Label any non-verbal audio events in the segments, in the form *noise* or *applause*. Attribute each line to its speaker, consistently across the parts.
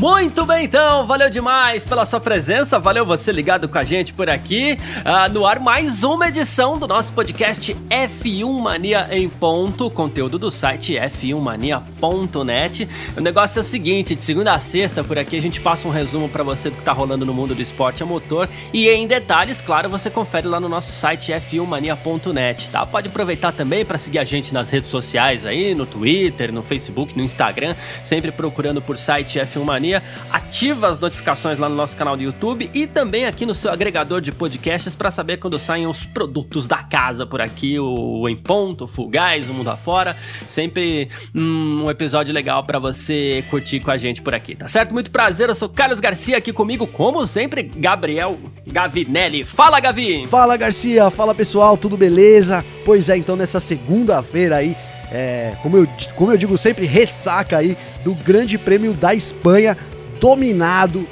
Speaker 1: Muito bem, então, valeu demais pela sua presença, valeu você ligado com a gente por aqui. Uh, no ar, mais uma edição do nosso podcast F1 Mania em Ponto, conteúdo do site f1mania.net. O negócio é o seguinte: de segunda a sexta, por aqui a gente passa um resumo para você do que tá rolando no mundo do esporte a motor e em detalhes, claro, você confere lá no nosso site f1mania.net, tá? Pode aproveitar também para seguir a gente nas redes sociais aí, no Twitter, no Facebook, no Instagram, sempre procurando por site F1 Mania ativa as notificações lá no nosso canal do YouTube e também aqui no seu agregador de podcasts para saber quando saem os produtos da casa por aqui, o Em Ponto, o Fugaz, o Mundo Afora. Sempre um episódio legal para você curtir com a gente por aqui, tá certo? Muito prazer, eu sou Carlos Garcia aqui comigo, como sempre, Gabriel Gavinelli. Fala, Gavi!
Speaker 2: Fala, Garcia! Fala, pessoal, tudo beleza? Pois é, então nessa segunda-feira aí é, como, eu, como eu digo sempre, ressaca aí do Grande Prêmio da Espanha, dominado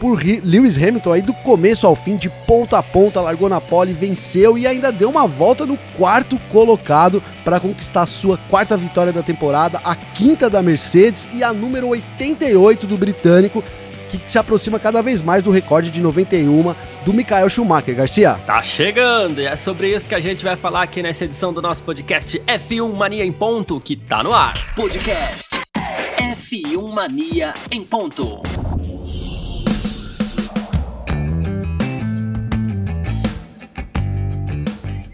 Speaker 2: por Lewis Hamilton aí do começo ao fim, de ponta a ponta, largou na pole, venceu e ainda deu uma volta no quarto colocado para conquistar sua quarta vitória da temporada, a quinta da Mercedes e a número 88 do britânico, que se aproxima cada vez mais do recorde de 91 do Michael Schumacher, Garcia.
Speaker 1: Tá chegando, e é sobre isso que a gente vai falar aqui nessa edição do nosso podcast F1 Mania em Ponto, que tá no ar. Podcast F1 Mania em Ponto.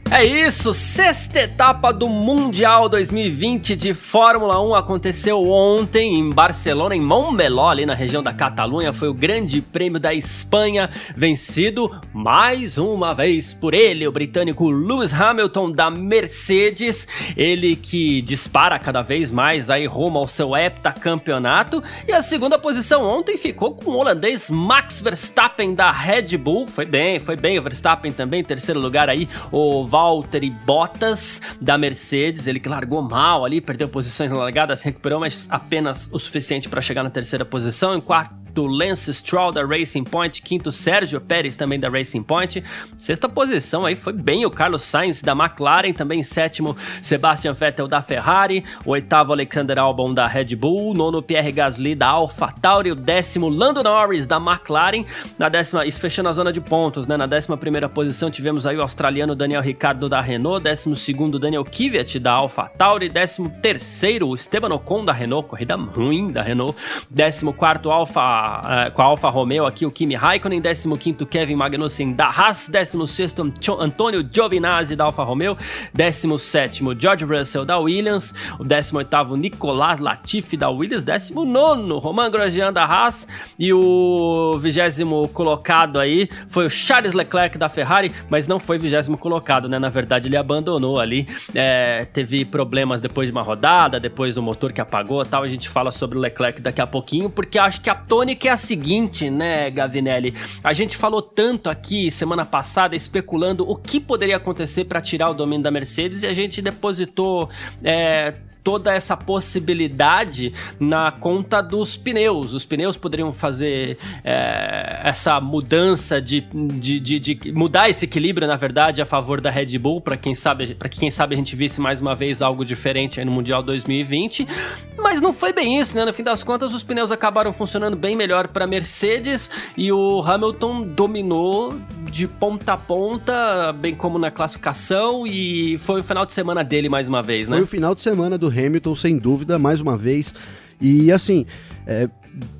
Speaker 1: É isso, sexta etapa do Mundial 2020 de Fórmula 1 aconteceu ontem em Barcelona, em Montmeló, ali na região da Catalunha. Foi o Grande Prêmio da Espanha, vencido mais uma vez por ele, o britânico Lewis Hamilton da Mercedes. Ele que dispara cada vez mais aí rumo ao seu heptacampeonato. E a segunda posição ontem ficou com o holandês Max Verstappen da Red Bull. Foi bem, foi bem o Verstappen também, terceiro lugar aí, o Valtteri Bottas da Mercedes, ele que largou mal ali, perdeu posições na largada, se recuperou, mas apenas o suficiente para chegar na terceira posição. Em quarto quarto, Lance Stroll da Racing Point, quinto, Sérgio Pérez também da Racing Point, sexta posição aí foi bem o Carlos Sainz da McLaren, também sétimo, Sebastian Vettel da Ferrari, oitavo, Alexander Albon da Red Bull, nono, Pierre Gasly da AlphaTauri, o décimo, Lando Norris da McLaren, na décima, isso fechando a zona de pontos, né, na décima primeira posição tivemos aí o australiano Daniel Ricciardo da Renault, décimo segundo, Daniel Kvyat da AlphaTauri, décimo terceiro, Esteban Ocon da Renault, corrida ruim da Renault, décimo quarto, Alfa uh, com a Alfa Romeo aqui, o Kimi Raikkonen, 15º Kevin Magnussen da Haas, 16º Antônio Giovinazzi da Alfa Romeo, 17º George Russell da Williams, o 18º Nicolas Latifi da Williams, 19º Romain Grosjean da Haas e o 20 colocado aí foi o Charles Leclerc da Ferrari, mas não foi 20 colocado, né? Na verdade ele abandonou ali, é, teve problemas depois de uma rodada, depois do motor que apagou tal, a gente fala sobre o Leclerc daqui a pouquinho, porque acho que a Tony que é a seguinte, né, Gavinelli? A gente falou tanto aqui semana passada especulando o que poderia acontecer para tirar o domínio da Mercedes e a gente depositou é, toda essa possibilidade na conta dos pneus. Os pneus poderiam fazer é, essa mudança de, de, de, de, mudar esse equilíbrio, na verdade, a favor da Red Bull, para quem sabe, para que quem sabe a gente visse mais uma vez algo diferente no Mundial 2020. Mas não foi bem isso, né? No fim das contas, os pneus acabaram funcionando bem melhor para Mercedes e o Hamilton dominou de ponta a ponta, bem como na classificação, e foi o final de semana dele mais uma vez, né?
Speaker 2: Foi o final de semana do Hamilton, sem dúvida, mais uma vez. E assim, é,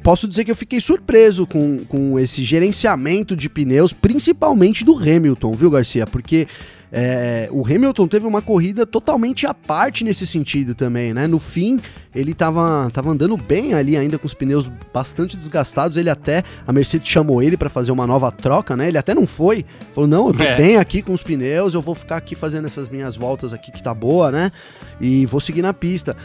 Speaker 2: posso dizer que eu fiquei surpreso com, com esse gerenciamento de pneus, principalmente do Hamilton, viu, Garcia? Porque é, o Hamilton teve uma corrida totalmente à parte nesse sentido também, né? No fim, ele tava, tava andando bem ali ainda com os pneus bastante desgastados. Ele até, a Mercedes chamou ele para fazer uma nova troca, né? Ele até não foi, falou: Não, eu tô é. bem aqui com os pneus, eu vou ficar aqui fazendo essas minhas voltas aqui que tá boa, né? E vou seguir na pista.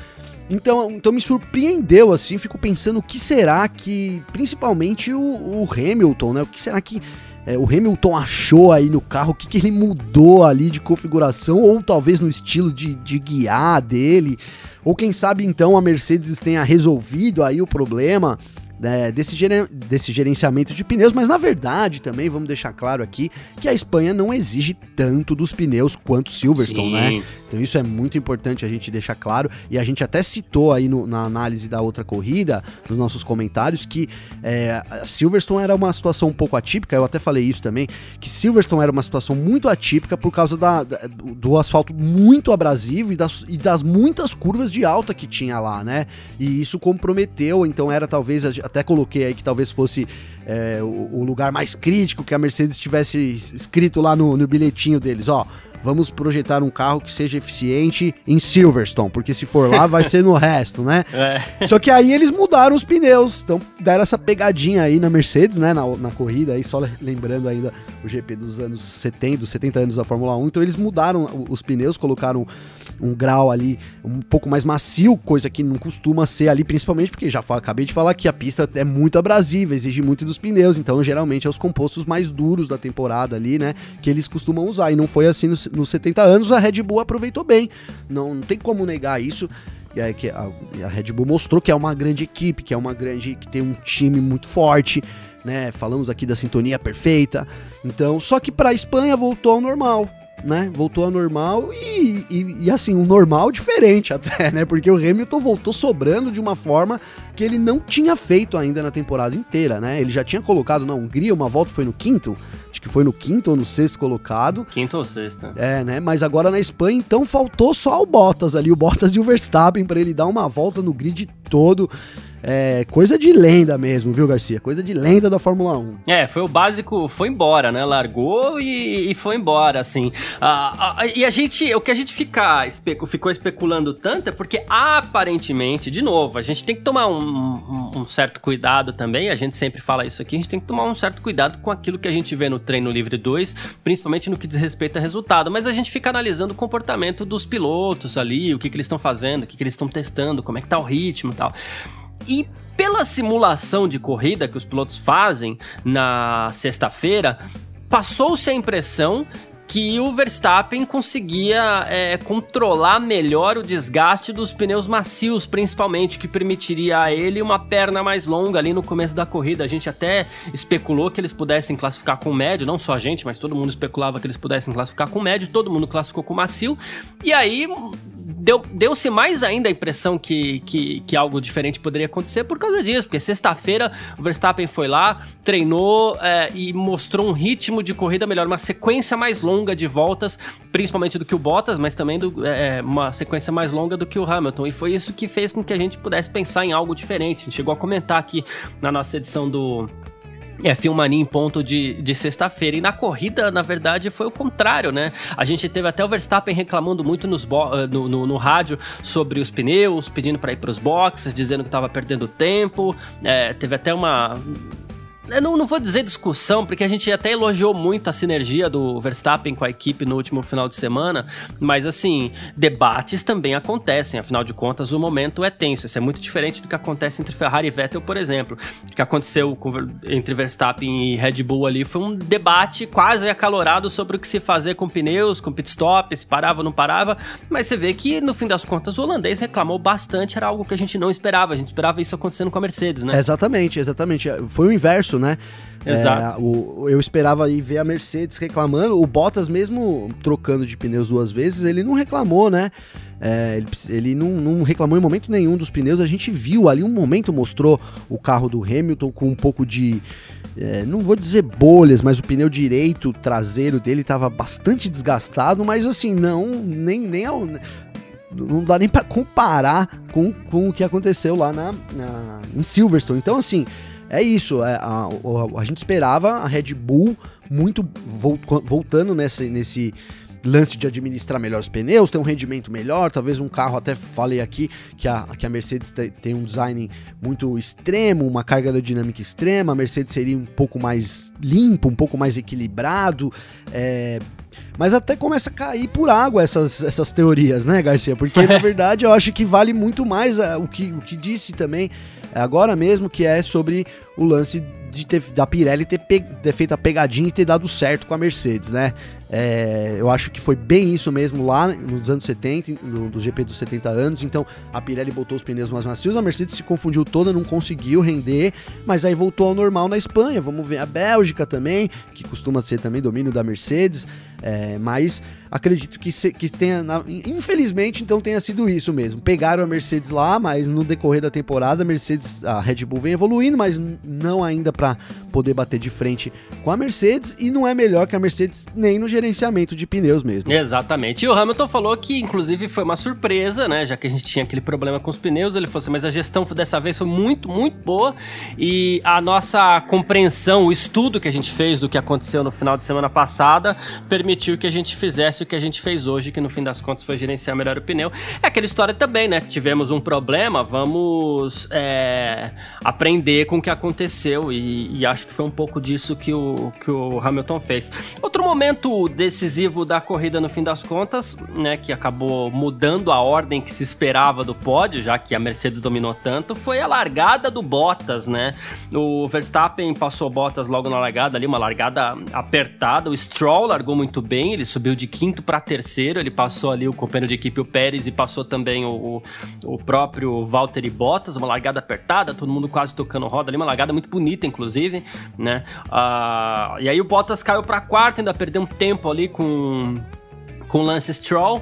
Speaker 2: Então, então me surpreendeu, assim, fico pensando o que será que, principalmente o, o Hamilton, né? O que será que é, o Hamilton achou aí no carro, o que, que ele mudou ali de configuração, ou talvez no estilo de, de guiar dele, Ou quem sabe então a Mercedes tenha resolvido aí o problema né, desse, desse gerenciamento de pneus, mas na verdade também vamos deixar claro aqui que a Espanha não exige tanto dos pneus quanto Silverstone, Sim. né? Então isso é muito importante a gente deixar claro e a gente até citou aí no, na análise da outra corrida, nos nossos comentários, que é, Silverstone era uma situação um pouco atípica, eu até falei isso também, que Silverstone era uma situação muito atípica por causa da, da, do asfalto muito abrasivo e das, e das muitas curvas de alta que tinha lá, né? E isso comprometeu, então era talvez até coloquei aí que talvez fosse é, o, o, lugar mais crítico que a Mercedes tivesse escrito lá no, no bilhetinho deles, ó. Vamos projetar um carro que seja eficiente em Silverstone, porque se for lá vai ser no *laughs* resto, né? É. Só que aí eles mudaram os pneus, então deram essa pegadinha aí na Mercedes, né? Na, na corrida aí, só lembrando ainda o GP dos anos 70, dos 70 anos da Fórmula 1. Então eles mudaram os pneus, colocaram um grau ali um pouco mais macio, coisa que não costuma ser ali, principalmente porque já acabei de falar que a pista é muito abrasiva, exige muito dos pneus, então geralmente é os compostos mais duros da temporada ali, né, que eles costumam usar. E não foi assim nos, nos 70 anos, a Red Bull aproveitou bem, não, não tem como negar isso. E aí que a, a Red Bull mostrou que é uma grande equipe, que é uma grande que tem um time muito forte, né? Falamos aqui da sintonia perfeita. Então, só que para a Espanha voltou ao normal né? Voltou ao normal e, e, e, assim, um normal diferente *laughs* até, né? Porque o Hamilton voltou sobrando de uma forma que ele não tinha feito ainda na temporada inteira, né? Ele já tinha colocado na Hungria uma volta, foi no quinto? Acho que foi no quinto ou no sexto colocado.
Speaker 1: Quinto ou sexto.
Speaker 2: É, né? Mas agora na Espanha, então faltou só o Bottas ali, o Bottas e o Verstappen para ele dar uma volta no grid todo é coisa de lenda mesmo, viu, Garcia? Coisa de lenda da Fórmula 1.
Speaker 1: É, foi o básico, foi embora, né? Largou e, e foi embora, assim. Ah, ah, e a gente, o que a gente fica, ficou especulando tanto é porque aparentemente, de novo, a gente tem que tomar um, um, um, certo cuidado também, a gente sempre fala isso aqui, a gente tem que tomar um certo cuidado com aquilo que a gente vê no treino livre 2, principalmente no que diz respeito a resultado, mas a gente fica analisando o comportamento dos pilotos ali, o que, que eles estão fazendo, o que, que eles estão testando, como é que tá o ritmo e tal. E pela simulação de corrida que os pilotos fazem na sexta-feira, passou-se a impressão que o Verstappen conseguia é, controlar melhor o desgaste dos pneus macios, principalmente, que permitiria a ele uma perna mais longa ali no começo da corrida. A gente até especulou que eles pudessem classificar com médio, não só a gente, mas todo mundo especulava que eles pudessem classificar com médio, todo mundo classificou com macio. E aí deu-se deu mais ainda a impressão que, que, que, algo diferente poderia acontecer por causa disso, porque sexta-feira o Verstappen foi lá, treinou é, e mostrou um ritmo de corrida melhor, uma sequência mais longa de voltas, principalmente do que o Bottas, mas também do, é, uma sequência mais longa do que o Hamilton. E foi isso que fez com que a gente pudesse pensar em algo diferente. A gente chegou a comentar aqui na nossa edição do é, Filmania em ponto de, de sexta-feira. E na corrida, na verdade, foi o contrário, né? A gente teve até o Verstappen reclamando muito nos eh, no, no, no, rádio sobre os pneus, pedindo para ir para os boxes, dizendo que estava perdendo tempo. É, teve até uma eu não, não vou dizer discussão, porque a gente até elogiou muito a sinergia do Verstappen com a equipe no último final de semana, mas assim, debates também acontecem, afinal de contas o momento é tenso, isso é muito diferente do que acontece entre Ferrari e Vettel, por exemplo. O que aconteceu com, entre Verstappen e Red Bull ali foi um debate quase acalorado sobre o que se fazer com pneus, com pit stop, se parava ou não parava, mas você vê que no fim das contas o holandês reclamou bastante, era algo que a gente não esperava, a gente esperava isso acontecendo com a Mercedes, né?
Speaker 2: Exatamente, exatamente. Foi o inverso, né?
Speaker 1: Exato.
Speaker 2: É, o, eu esperava aí ver a Mercedes reclamando. O Bottas, mesmo trocando de pneus duas vezes, ele não reclamou, né? É, ele, ele não, não, reclamou em momento nenhum dos pneus. A gente viu ali um momento, mostrou o carro do Hamilton com um pouco de. É, não vou dizer bolhas, mas o pneu direito traseiro dele estava bastante desgastado, mas assim, não, nem, nem ao, não dá nem para comparar com, com o que aconteceu lá na, na, em Silverstone. Então, assim, é isso. É, a, a, a, gente esperava a Red Bull muito voltando nesse, nesse lance de administrar melhor os pneus, ter um rendimento melhor, talvez um carro, até falei aqui que a, que a Mercedes te, tem um design muito extremo, uma carga aerodinâmica extrema, a Mercedes seria um pouco mais limpo, um pouco mais equilibrado, é, mas até começa a cair por água essas, essas teorias, né, Garcia? Porque na *laughs* verdade eu acho que vale muito mais a, o, que, o que disse também agora mesmo, que é sobre o lance de ter, da Pirelli ter, pe, ter feito a pegadinha e ter dado certo com a Mercedes, né? É, eu acho que foi bem isso mesmo lá nos anos 70, no, do GP dos 70 anos. Então a Pirelli botou os pneus mais macios, a Mercedes se confundiu toda, não conseguiu render, mas aí voltou ao normal na Espanha. Vamos ver a Bélgica também, que costuma ser também domínio da Mercedes, é, mas acredito que, se, que tenha, infelizmente, então tenha sido isso mesmo. Pegaram a Mercedes lá, mas no decorrer da temporada a Mercedes, a Red Bull vem evoluindo, mas não ainda para poder bater de frente com a Mercedes e não é melhor que a Mercedes nem no gerenciamento de pneus mesmo.
Speaker 1: Exatamente. E o Hamilton falou que inclusive foi uma surpresa, né, já que a gente tinha aquele problema com os pneus, ele falou assim, mas a gestão dessa vez foi muito, muito boa e a nossa compreensão, o estudo que a gente fez do que aconteceu no final de semana passada permitiu que a gente fizesse o que a gente fez hoje, que no fim das contas foi gerenciar melhor o pneu. É aquela história também, né? Tivemos um problema, vamos é, aprender com o que aconteceu e, e, acho que foi um pouco disso que o, que o Hamilton fez. Outro momento decisivo da corrida no fim das contas, né, que acabou mudando a ordem que se esperava do pódio, já que a Mercedes dominou tanto, foi a largada do Bottas, né? O Verstappen passou Bottas logo na largada ali, uma largada apertada. O Stroll largou muito bem, ele subiu de quinto para terceiro, ele passou ali o companheiro de equipe, o Pérez, e passou também o, o, o próprio Valtteri Bottas, uma largada apertada, todo mundo quase tocando roda ali, uma largada muito bonita, inclusive, né? Uh, e aí o Bottas caiu para quarto, ainda perdeu um tempo ali com, com Lance Stroll,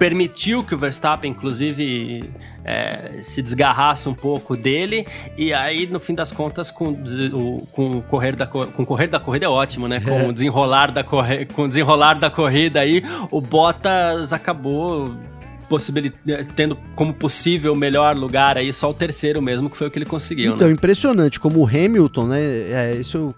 Speaker 1: permitiu que o Verstappen, inclusive, é, se desgarrasse um pouco dele. E aí, no fim das contas, com o, com o correr da, com o correr da corrida é ótimo, né? Com é. o desenrolar da, corre, com o desenrolar da corrida aí, o Bottas acabou tendo como possível melhor lugar aí só o terceiro mesmo, que foi o que ele conseguiu.
Speaker 2: Então,
Speaker 1: né?
Speaker 2: impressionante como o Hamilton, né? É, isso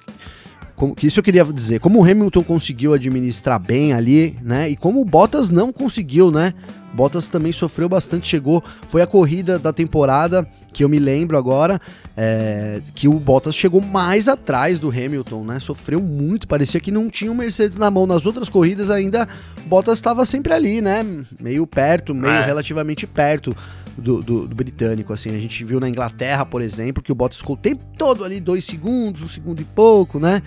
Speaker 2: como, isso eu queria dizer. Como o Hamilton conseguiu administrar bem ali, né? E como o Bottas não conseguiu, né? Bottas também sofreu bastante, chegou. Foi a corrida da temporada que eu me lembro agora. É, que o Bottas chegou mais atrás do Hamilton, né? Sofreu muito, parecia que não tinha o Mercedes na mão. Nas outras corridas ainda, Bottas estava sempre ali, né? Meio perto, meio é. relativamente perto. Do, do, do, britânico, assim, a gente viu na Inglaterra, por exemplo, que o Bottas ficou o tempo todo ali, dois segundos, um segundo e pouco, né?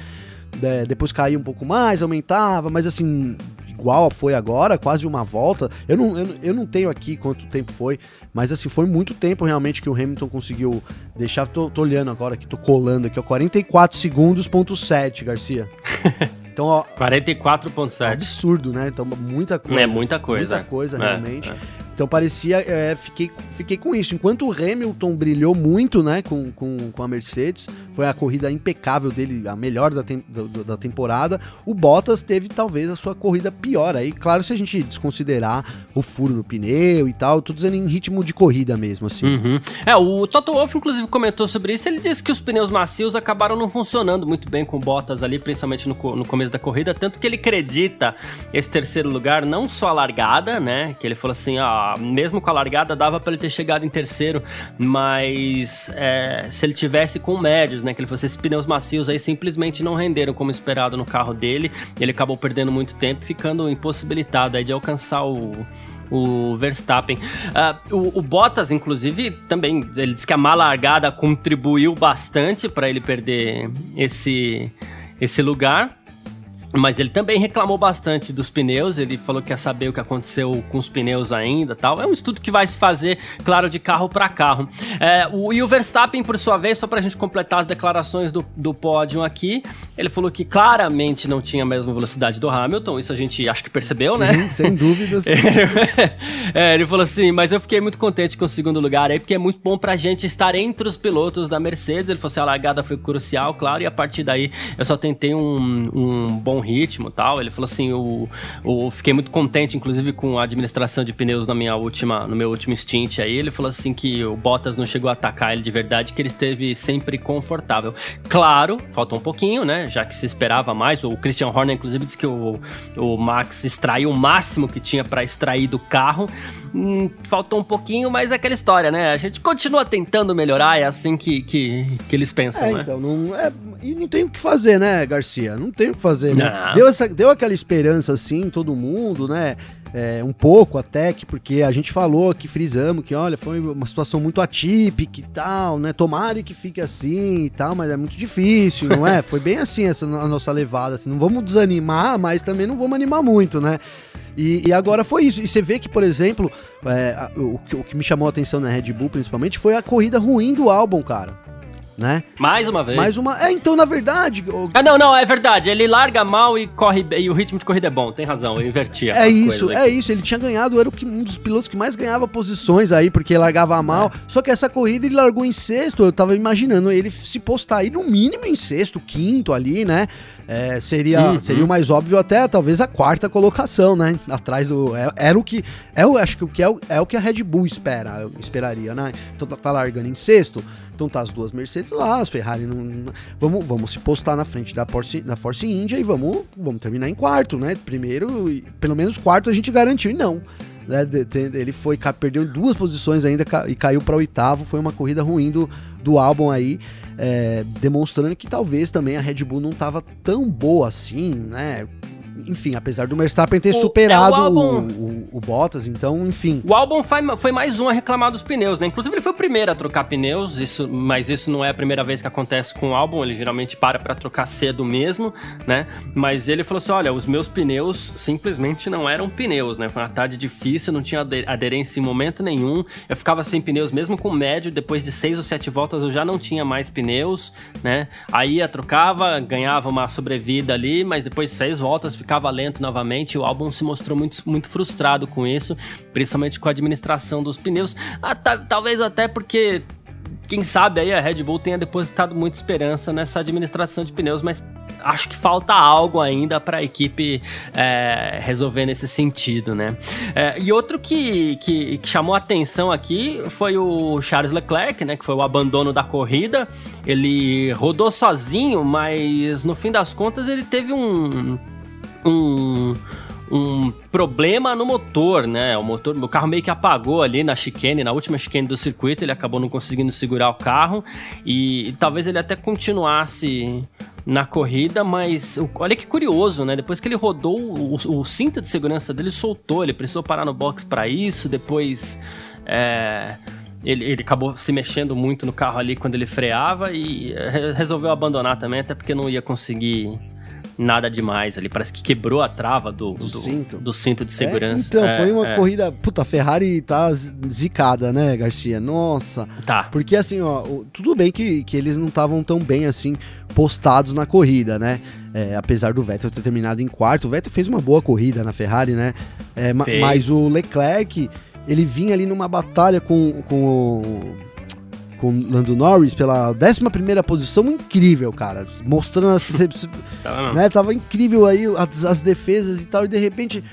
Speaker 2: De, depois caía um pouco mais, aumentava, mas assim, igual foi agora, quase uma volta. Eu não, eu, eu, não tenho aqui quanto tempo foi, mas assim, foi muito tempo realmente que o Hamilton conseguiu deixar. Tô, tô olhando agora aqui, tô colando aqui, ó, 44 segundos, ponto 7, Garcia. *laughs*
Speaker 1: Então, ó. 44,7.
Speaker 2: Absurdo, né? Então, muita coisa.
Speaker 1: É muita coisa.
Speaker 2: Muita coisa, é, realmente. É. Então parecia, é, fiquei, fiquei com isso. Enquanto o Hamilton brilhou muito, né, com, com, com a Mercedes, foi a corrida impecável dele, a melhor da, tem, da, da, temporada. O Bottas teve talvez a sua corrida pior. Aí, claro, se a gente desconsiderar o furo no pneu e tal, tô dizendo em ritmo de corrida mesmo, assim.
Speaker 1: Uhum. É, o Toto Wolff, inclusive, comentou sobre isso. Ele disse que os pneus macios acabaram não funcionando muito bem com o Bottas ali, principalmente no, no começo da corrida, tanto que ele acredita esse terceiro lugar, não só a largada, né, que ele falou assim, ó mesmo com a largada, dava para ele ter chegado em terceiro, mas é, se ele tivesse com médios, né, que ele fosse esses pneus macios aí simplesmente não renderam como esperado no carro dele, ele acabou perdendo muito tempo, ficando impossibilitado aí de alcançar o, o Verstappen. Uh, o, o, Bottas, inclusive, também, ele disse que a má largada contribuiu bastante para ele perder esse, esse lugar. Mas ele também reclamou bastante dos pneus, ele falou que quer saber o que aconteceu com os pneus ainda tal. É um estudo que vai se fazer, claro, de carro para carro. É, o, e o Verstappen, por sua vez, só pra gente completar as declarações do, do pódio aqui, ele falou que claramente não tinha a mesma velocidade do Hamilton, isso a gente acho que percebeu,
Speaker 2: Sim,
Speaker 1: né? *laughs*
Speaker 2: Sem dúvidas. *laughs*
Speaker 1: é, ele falou assim, mas eu fiquei muito contente com o segundo lugar aí, porque é muito bom pra gente estar entre os pilotos da Mercedes. Ele falou assim, a largada foi crucial, claro, e a partir daí eu só tentei um, um bom ritmo tal. Ele falou assim, o, o, fiquei muito contente, inclusive, com a administração de pneus na minha última, no meu último stint aí. Ele falou assim que o Bottas não chegou a atacar ele de verdade, que ele esteve sempre confortável. Claro, falta um pouquinho, né? Já que se esperava mais. O Christian Horner, inclusive, disse que o, o Max extraiu o máximo que tinha para extrair do carro. Hum, faltou um pouquinho, mas é aquela história, né? A gente continua tentando melhorar, é assim que, que, que eles pensam,
Speaker 2: é,
Speaker 1: né?
Speaker 2: Então, não, é, e não tem o que fazer, né, Garcia? Não tem o que fazer, né? Deu, essa, deu aquela esperança, assim, em todo mundo, né? É, um pouco até que, porque a gente falou que frisamos que, olha, foi uma situação muito atípica e tal, né? Tomara que fique assim e tal, mas é muito difícil, não é? *laughs* Foi bem assim essa a nossa levada, assim. Não vamos desanimar, mas também não vamos animar muito, né? E, e agora foi isso. E você vê que, por exemplo, é, o, que- o que me chamou a atenção na Red Bull, principalmente, foi a corrida ruim do álbum, cara. Né?
Speaker 1: Mais uma vez.
Speaker 2: Mais uma. É, então, na verdade, o-
Speaker 1: Ah, não, não, é verdade. Ele larga mal e corre bem- e o ritmo de corrida é bom. Tem razão, eu inverti
Speaker 2: É isso, é isso. Ele tinha ganhado, era um dos pilotos que mais ganhava posições aí, porque largava mal.
Speaker 1: É.
Speaker 2: Só que essa corrida ele largou em sexto. Eu tava imaginando ele se postar aí no mínimo em sexto, quinto ali, né? É, seria,
Speaker 1: Uhum.
Speaker 2: seria o mais óbvio até talvez a quarta colocação, né? Atrás do. é- Era o que. É, o- acho que o que é, o- é o que a Red Bull espera, esperaria, né? Então tá, tá largando em sexto. Então tá as duas Mercedes lá, as Ferrari não. não- vamos, vamos se postar na frente da Force, da Force India e vamos, vamos terminar em quarto, né? Primeiro, e pelo menos quarto a gente garantiu, e não. Né? Ele foi, perdeu duas posições ainda e caiu para oitavo. Foi uma corrida ruim do, do álbum aí, é, demonstrando que talvez também a Red Bull não tava tão boa assim, né? Enfim, apesar do Verstappen ter
Speaker 1: O-
Speaker 2: superado
Speaker 1: é, o álbum-
Speaker 2: o- o Bottas, então, enfim.
Speaker 1: O álbum foi, foi mais um a reclamar dos pneus, né? Inclusive ele foi o primeiro a trocar pneus, isso, mas isso não é a primeira vez que acontece com o álbum, ele geralmente para pra trocar cedo mesmo, né? Mas ele falou assim: olha, os meus pneus simplesmente não eram pneus, né? Foi uma tarde difícil, não tinha ade- aderência em momento nenhum. Eu ficava sem pneus, mesmo com médio, depois de seis ou sete voltas eu já não tinha mais pneus, né? Aí ia, trocava, ganhava uma sobrevida ali, mas depois de seis voltas ficava lento novamente. O álbum se mostrou muito, muito frustrado com isso, principalmente com a administração dos pneus. Ah, ta- talvez até porque quem sabe aí a Red Bull tenha depositado muita esperança nessa administração de pneus, mas acho que falta algo ainda para a equipe é, resolver nesse sentido, né? É, e outro que, que, que chamou atenção aqui foi o Charles Leclerc, né? Que foi o abandono da corrida. Ele rodou sozinho, mas no fim das contas ele teve um um, um problema no motor, né? O motor, o carro meio que apagou ali na chicane, na última chicane do circuito, ele acabou não conseguindo segurar o carro e, e talvez ele até continuasse na corrida, mas olha que curioso, né? Depois que ele rodou, o, o cinto de segurança dele soltou, ele precisou parar no box para isso, depois é, ele, ele acabou se mexendo muito no carro ali quando ele freava e é, re- resolveu abandonar também, até porque não ia conseguir nada demais ali. Parece que quebrou a trava do,
Speaker 2: Do
Speaker 1: do,
Speaker 2: cinto.
Speaker 1: do cinto de
Speaker 2: É,
Speaker 1: segurança.
Speaker 2: então,
Speaker 1: É,
Speaker 2: foi uma
Speaker 1: é.
Speaker 2: corrida. Puta, a Ferrari tá zicada, né, Garcia? Nossa.
Speaker 1: Tá.
Speaker 2: Porque assim, ó, tudo bem que, que eles não estavam tão bem assim postados na corrida, né? É, apesar do Vettel ter terminado em quarto, o Vettel fez uma boa corrida na Ferrari, né? É, ma- mas o Leclerc, ele vinha ali numa batalha com, com o com o Lando Norris pela 11 posição, incrível, cara. Mostrando as, *laughs* né? Tava incrível aí as, as defesas e tal, e de repente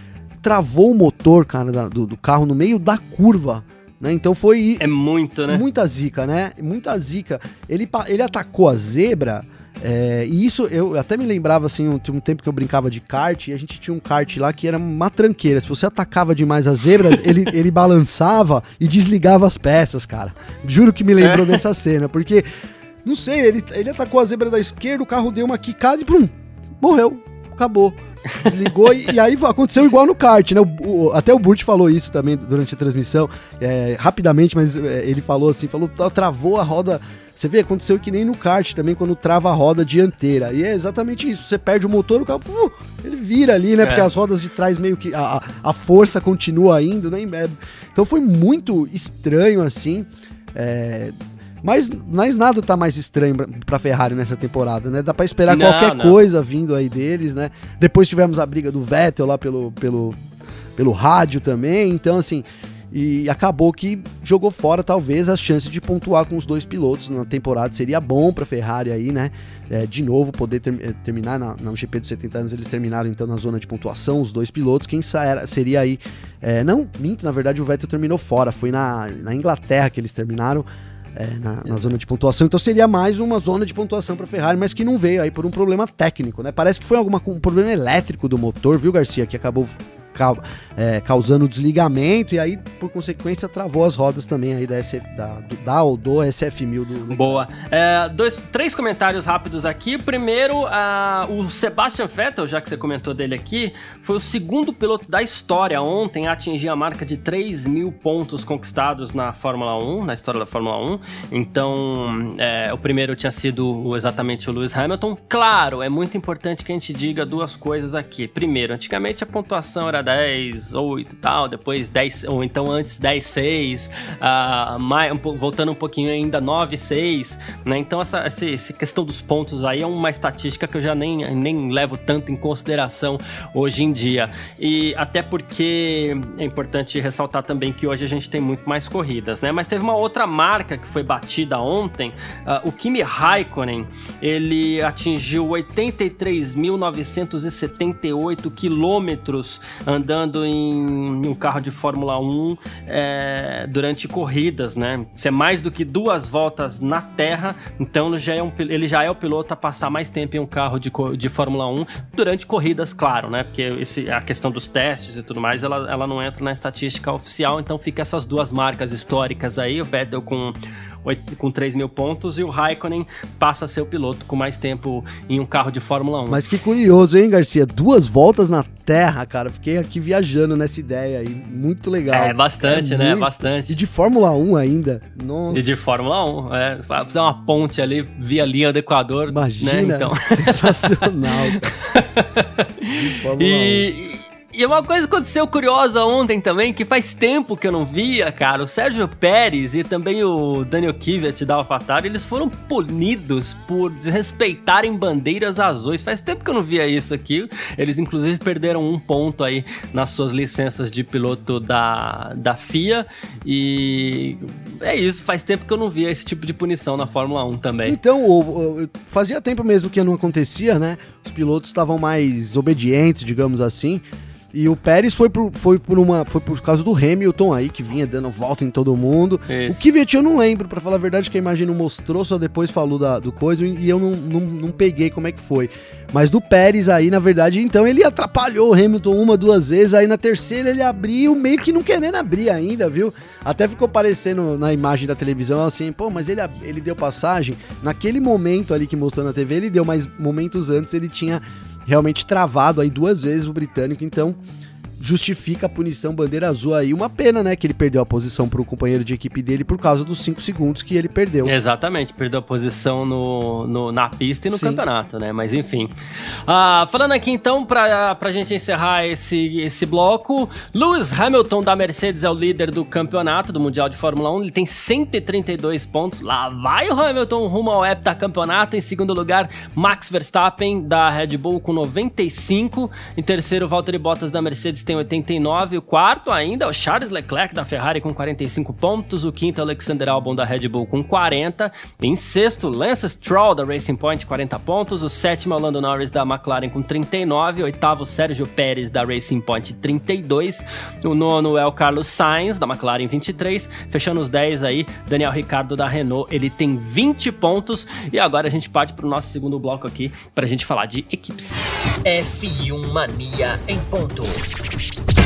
Speaker 2: travou o motor, cara, da- do, do carro no meio da curva, né? Então foi
Speaker 1: É muito, né?
Speaker 2: muita zica, né? Muita zica. Ele, ele atacou a zebra. É, e isso eu até me lembrava assim, um, tinha um tempo que eu brincava de kart e a gente tinha um kart lá que era uma tranqueira. Se você atacava demais as zebras, *laughs* ele, ele balançava e desligava as peças, cara. Juro que me lembrou dessa cena, porque não sei, ele, ele atacou a zebra da esquerda, o carro deu uma quicada e pum, morreu, acabou. Desligou e, e aí aconteceu igual no kart, né? O- o- até o Burt falou isso também durante a transmissão, é, rapidamente, mas é, ele falou assim, falou, "Tá, travou a roda. Você vê, aconteceu que nem no kart também, quando trava a roda dianteira. E é exatamente isso. Você perde o motor, o carro, uh, ele vira ali, né?
Speaker 1: É.
Speaker 2: Porque as rodas de trás meio que. A, a- força continua indo, né? Então foi muito estranho assim. é, mas, mas nada tá mais estranho pra- pra Ferrari nessa temporada, né? Dá pra esperar
Speaker 1: Não,
Speaker 2: qualquer
Speaker 1: não.
Speaker 2: coisa vindo aí deles, né? Depois tivemos a briga do Vettel lá pelo, pelo, pelo rádio também, então assim. E acabou que jogou fora, talvez, as chances de pontuar com os dois pilotos na temporada. Seria bom pra Ferrari aí, né? É, de novo, poder ter- eh, terminar na, na GP dos 70 anos. Eles terminaram então na zona de pontuação, os dois pilotos. Quem era- seria aí. é, não, minto, na verdade o Vettel terminou fora. Foi na, na Inglaterra que eles terminaram. é, na, na zona de pontuação, então seria mais uma zona de pontuação para Ferrari, mas que não veio aí por um problema técnico, né? Parece que foi alguma, um problema elétrico do motor, viu, Garcia, que acabou ca é, causando desligamento e aí, por consequência, travou as rodas também aí da, SF, da, do, da ou do SF1000 do...
Speaker 1: Boa. É, dois, três comentários rápidos aqui. Primeiro, uh, o Sebastian Vettel, já que você comentou dele aqui, foi o segundo piloto da história ontem a atingir a marca de 3 mil pontos conquistados na Fórmula 1, na história da Fórmula 1. Então, é, o primeiro tinha sido exatamente o Lewis Hamilton. Claro, é muito importante que a gente diga duas coisas aqui. Primeiro, antigamente a pontuação era 10, 8 e tal, depois 10, ou então antes 10, 6, uh, mais, um, voltando um pouquinho ainda 9, 6, né? Então essa, essa, essa, questão dos pontos aí é uma estatística que eu já nem, nem levo tanto em consideração hoje em dia. E até porque é importante ressaltar também que hoje a gente tem muito mais corridas, né? Mas teve uma outra marca que foi batida ontem, uh, o Kimi Raikkonen, ele atingiu 83.978 quilômetros andando em, um carro de Fórmula 1 é, durante corridas, né? Isso é mais do que duas voltas na Terra, então ele já é, um, ele já é o piloto a passar mais tempo em um carro de, de Fórmula 1 durante corridas, claro, né? Porque esse, a questão dos testes e tudo mais, ela, ela não entra na estatística oficial, então fica essas duas marcas históricas aí, o Vettel com com 3 mil pontos e o Raikkonen passa a ser o piloto com mais tempo em um carro de Fórmula 1.
Speaker 2: Mas que curioso, hein, Garcia? Duas voltas na Terra, cara. Fiquei aqui viajando nessa ideia aí. Muito legal.
Speaker 1: É, bastante, é né? Muito... Bastante.
Speaker 2: E de Fórmula 1 ainda. Nossa.
Speaker 1: E de Fórmula 1, é. Fazer uma ponte ali via linha do Equador.
Speaker 2: Né, Imagina. Né? Então. *laughs* Sensacional, cara. *laughs*
Speaker 1: e, e uma coisa aconteceu curiosa ontem também, que faz tempo que eu não via, cara. O Sérgio Pérez e também o Daniel Kvyat da AlphaTauri, eles foram punidos por desrespeitarem bandeiras azuis. Faz tempo que eu não via isso aqui. Eles inclusive perderam um ponto aí nas suas licenças de piloto da, da FIA. E é isso, faz tempo que eu não via esse tipo de punição na Fórmula 1 também.
Speaker 2: Então, fazia tempo mesmo que não acontecia, né? Os pilotos estavam mais obedientes, digamos assim. E o Pérez foi por, foi por uma foi por causa do Hamilton aí que vinha dando volta em todo mundo. Isso. O Kvyat eu não lembro, para falar a verdade, que a imagem não mostrou, só depois falou da, do coisa e eu não, não, não peguei como é que foi. Mas do Pérez aí, na verdade, então ele atrapalhou o Hamilton uma, duas vezes, aí na terceira ele abriu, meio que não querendo abrir ainda, viu? Até ficou parecendo na imagem da televisão assim, pô, mas ele, ele deu passagem. Naquele momento ali que mostrou na TV, ele deu, mas momentos antes ele tinha realmente travado aí duas vezes o britânico, então justifica a punição bandeira azul aí. Uma pena, né, que ele perdeu a posição para o companheiro de equipe dele por causa dos 5 segundos que ele perdeu.
Speaker 1: Exatamente, perdeu a posição no, no na pista e no Sim. campeonato, né? Mas enfim. Ah, falando aqui então, para a gente encerrar esse, esse bloco, Lewis Hamilton da Mercedes é o líder do campeonato do Mundial de Fórmula 1. Ele tem 132 pontos. Lá vai o Hamilton rumo ao heptacampeonato. Em segundo lugar, Max Verstappen da Red Bull com 95. Em terceiro, Valtteri Bottas da Mercedes tem tem 89. O quarto ainda é o Charles Leclerc da Ferrari com 45 pontos. O quinto é o Alexander Albon da Red Bull com 40. Em sexto, Lance Stroll da Racing Point, 40 pontos. O sétimo é o Lando Norris da McLaren com 39. O oitavo, Sérgio Pérez da Racing Point, 32. O nono é o Carlos Sainz da McLaren, 23. Fechando os 10 aí, Daniel Ricardo da Renault, ele tem 20 pontos. E agora a gente parte para o nosso segundo bloco aqui para a gente falar de equipes.
Speaker 3: F1 Mania em ponto.
Speaker 1: Thank you.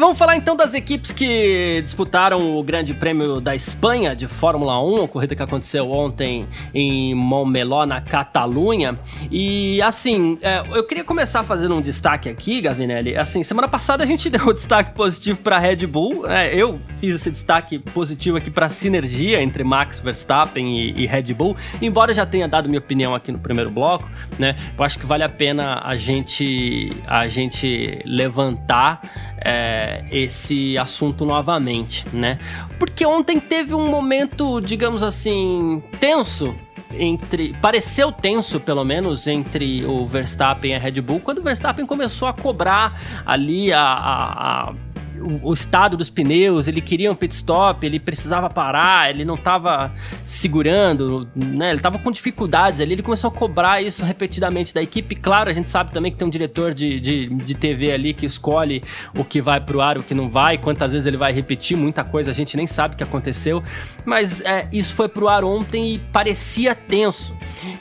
Speaker 1: Vamos falar então das equipes que disputaram o Grande Prêmio da Espanha de Fórmula 1, a corrida que aconteceu ontem em Montmeló, na Catalunha. E assim, é, eu queria começar fazendo um destaque aqui, Gavinelli. Assim, semana passada a gente *laughs* deu um destaque positivo para Red Bull. É, eu fiz esse destaque positivo aqui para a sinergia entre Max Verstappen e, e Red Bull. Embora já tenha dado minha opinião aqui no primeiro bloco, né? Eu acho que vale a pena a gente a gente levantar é, esse assunto novamente, né? Porque ontem teve um momento, digamos assim, tenso entre. Pareceu tenso, pelo menos, entre o Verstappen e a Red Bull, quando o Verstappen começou a cobrar ali a, a, a o, o, estado dos pneus, ele queria um pit stop, ele precisava parar, ele não estava segurando, né? Ele estava com dificuldades ali, ele começou a cobrar isso repetidamente da equipe. Claro, a gente sabe também que tem um diretor de, de, de TV ali que escolhe o que vai pro ar, o que não vai, quantas vezes ele vai repetir, muita coisa a gente nem sabe o que aconteceu, mas é, isso foi pro ar ontem e parecia tenso.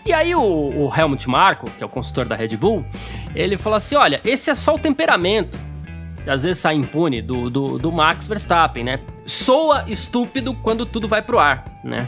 Speaker 1: E aí o, o Helmut Marko, que é o consultor da Red Bull, ele falou assim: olha, esse é só o temperamento às vezes sai impune do, do, do Max Verstappen, né? Soa estúpido quando tudo vai pro ar, né?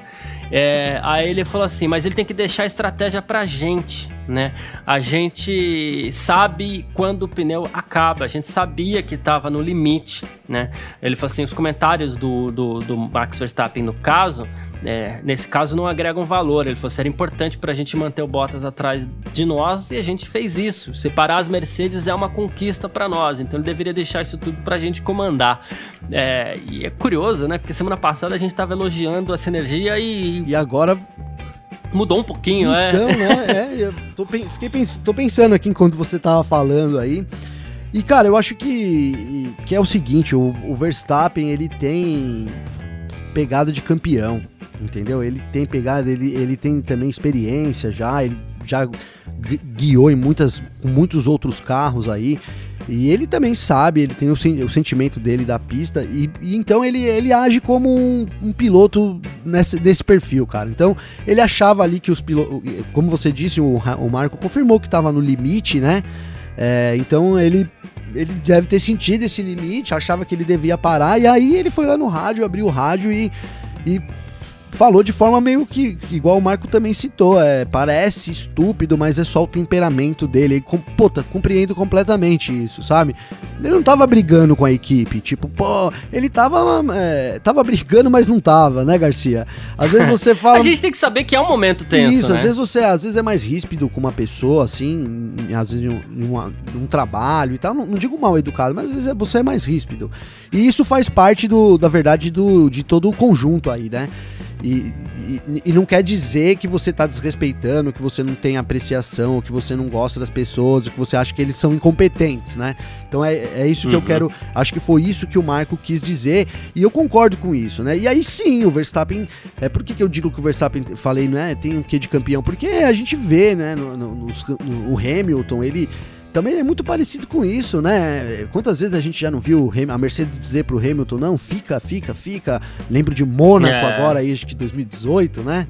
Speaker 1: É, aí ele falou assim, mas ele tem que deixar a estratégia pra gente, né? A gente sabe quando o pneu acaba, a gente sabia que estava no limite, né? Ele falou assim, os comentários do, do, do Max Verstappen no caso é, nesse caso não agregam valor. Ele falou assim, era importante para a gente manter o Bottas atrás de nós e a gente fez isso. Separar as Mercedes é uma conquista para nós, então ele deveria deixar isso tudo para a gente comandar. É, e é curioso, né? Porque semana passada a gente estava elogiando essa energia e.
Speaker 2: E agora
Speaker 1: mudou um pouquinho,
Speaker 2: é. Então, né? *laughs* É, eu tô, fiquei pens tô pensando aqui enquanto você tava falando aí. E, cara, eu acho que, que é o seguinte, o, o Verstappen, ele tem pegada de campeão entendeu? Ele tem pegada, ele, ele tem também experiência já, ele já guiou em muitas, muitos outros carros aí. E ele também sabe, ele tem o, o sentimento dele da pista, e, e, então ele, ele age como um, um piloto nesse, desse perfil, cara. Então ele achava ali que os pilotos, como você disse, o, o Marco confirmou que estava no limite, né? É, então ele, ele deve ter sentido esse limite, achava que ele devia parar, e aí ele foi lá no rádio, abriu o rádio e, e falou de forma meio que, igual o Marco também citou, é, parece estúpido, mas é só o temperamento dele. E, com, puta, compreendo completamente isso, sabe? Ele não tava brigando com a equipe, tipo, pô, ele tava, é, tava brigando, mas não tava, né, Garcia? Às vezes *laughs* você fala...
Speaker 1: a gente tem que saber que é um momento tenso, Isso,
Speaker 2: né? às vezes você às vezes é mais ríspido com uma pessoa, assim, às vezes em um, em um trabalho e tal, não, não, digo mal educado, mas às vezes é, você é mais ríspido. E isso faz parte, do, da verdade, do, de todo o conjunto aí, né? E, e, e, não quer dizer que você está desrespeitando, que você não tem apreciação, que você não gosta das pessoas, que você acha que eles são incompetentes, né? Então é, é isso que uhum. eu quero. Acho que foi isso que o Marco quis dizer. E eu concordo com isso, né? E aí sim, o Verstappen. É por que, que eu digo que o Verstappen falei, né? Tem um quê de campeão? Porque a gente vê, né? No, no, no, no o Hamilton, ele também é muito parecido com isso, né? Quantas vezes a gente já não viu a Mercedes dizer pro Hamilton, não, fica, fica, fica. Lembro de Mônaco é. agora, aí, acho que 2018, né?